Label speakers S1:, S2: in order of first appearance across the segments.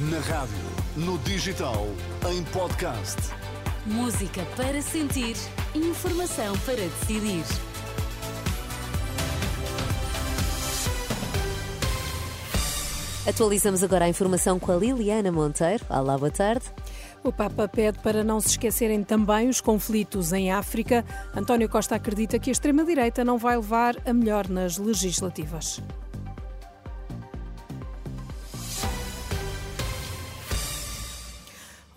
S1: Na rádio, no digital, em podcast.
S2: Música para sentir, informação para decidir. Atualizamos agora a informação com a Liliana Monteiro. Olá, boa tarde.
S3: O Papa pede para não se esquecerem também os conflitos em África. António Costa acredita que a extrema-direita não vai levar a melhor nas legislativas.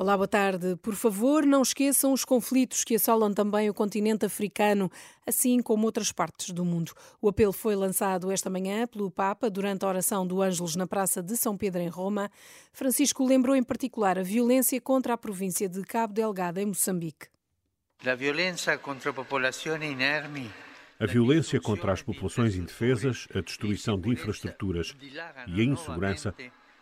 S3: Olá, boa tarde. Por favor, não esqueçam os conflitos que assolam também o continente africano, assim como outras partes do mundo. O apelo foi lançado esta manhã pelo Papa durante a oração do Ângelos na Praça de São Pedro, em Roma. Francisco lembrou em particular a violência contra a província de Cabo Delgado, em Moçambique.
S4: A violência contra a população inerme
S5: a violência contra as populações indefesas, a destruição de infraestruturas e a insegurança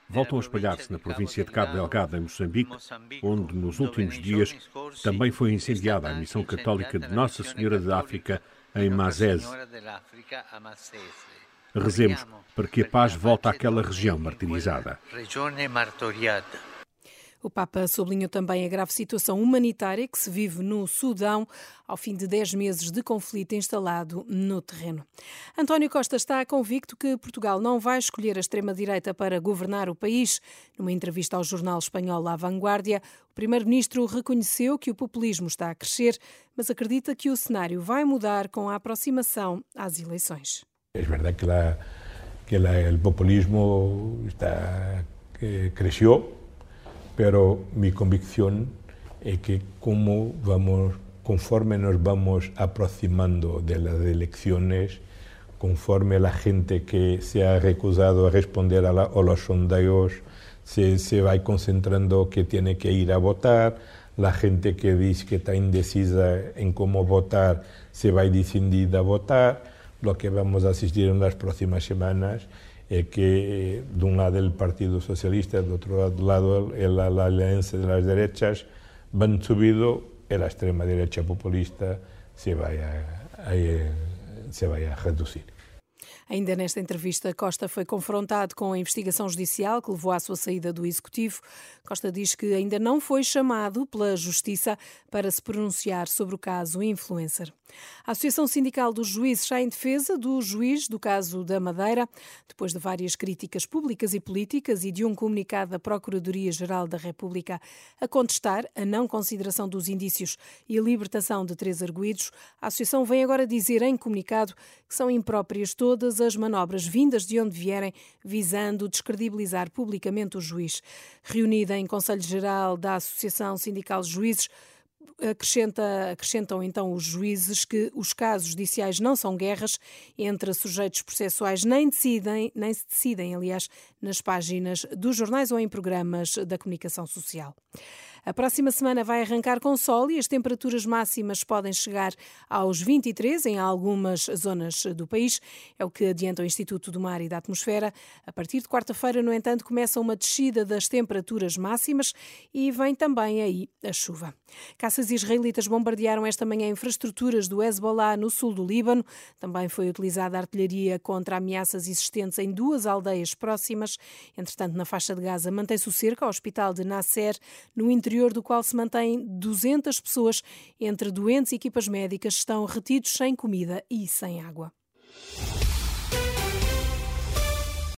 S5: voltam a espalhar-se na província de Cabo Delgado, em Moçambique, onde nos últimos dias também foi incendiada a missão católica de Nossa Senhora de África em Mazese. Rezemos para que a paz volte àquela região martirizada.
S3: O Papa sublinhou também a grave situação humanitária que se vive no Sudão ao fim de 10 meses de conflito instalado no terreno. António Costa está convicto que Portugal não vai escolher a extrema-direita para governar o país. Numa entrevista ao jornal espanhol La Vanguardia, o primeiro-ministro reconheceu que o populismo está a crescer, mas acredita que o cenário vai mudar com a aproximação às eleições.
S6: É verdade que, que el populismo está, que cresceu pero mi convicción es que como vamos, conforme nos vamos aproximando de las elecciones, conforme la gente que se ha recusado a responder a, la, a los sondeos se, se, va concentrando que tiene que ir a votar, la gente que dice que está indecisa en cómo votar se va decidida a votar, lo que vamos a asistir en las próximas semanas é que de um lado o Partido Socialista, do outro lado a Aliança das Derechas, van subido e a extrema derecha populista se vai a, a, se vai a reduzir.
S3: Ainda nesta entrevista, Costa foi confrontado com a investigação judicial que levou à sua saída do Executivo. Costa diz que ainda não foi chamado pela Justiça para se pronunciar sobre o caso influencer. A Associação Sindical dos Juízes está em defesa do juiz do caso da Madeira, depois de várias críticas públicas e políticas e de um comunicado da Procuradoria-Geral da República a contestar a não consideração dos indícios e a libertação de três arguídos. A Associação vem agora dizer em comunicado que são impróprias todas as manobras vindas de onde vierem, visando descredibilizar publicamente o juiz. Reunida em Conselho Geral da Associação Sindical dos Juízes, Acrescenta, acrescentam então os juízes que os casos judiciais não são guerras entre sujeitos processuais, nem decidem, nem se decidem, aliás, nas páginas dos jornais ou em programas da comunicação social. A próxima semana vai arrancar com sol e as temperaturas máximas podem chegar aos 23 em algumas zonas do país. É o que adianta o Instituto do Mar e da Atmosfera. A partir de quarta-feira, no entanto, começa uma descida das temperaturas máximas e vem também aí a chuva. Caças israelitas bombardearam esta manhã infraestruturas do Hezbollah no sul do Líbano. Também foi utilizada artilharia contra ameaças existentes em duas aldeias próximas. Entretanto, na faixa de Gaza mantém-se o cerco ao hospital de Nasser, no interior interior do qual se mantêm 200 pessoas, entre doentes e equipas médicas, estão retidos sem comida e sem água.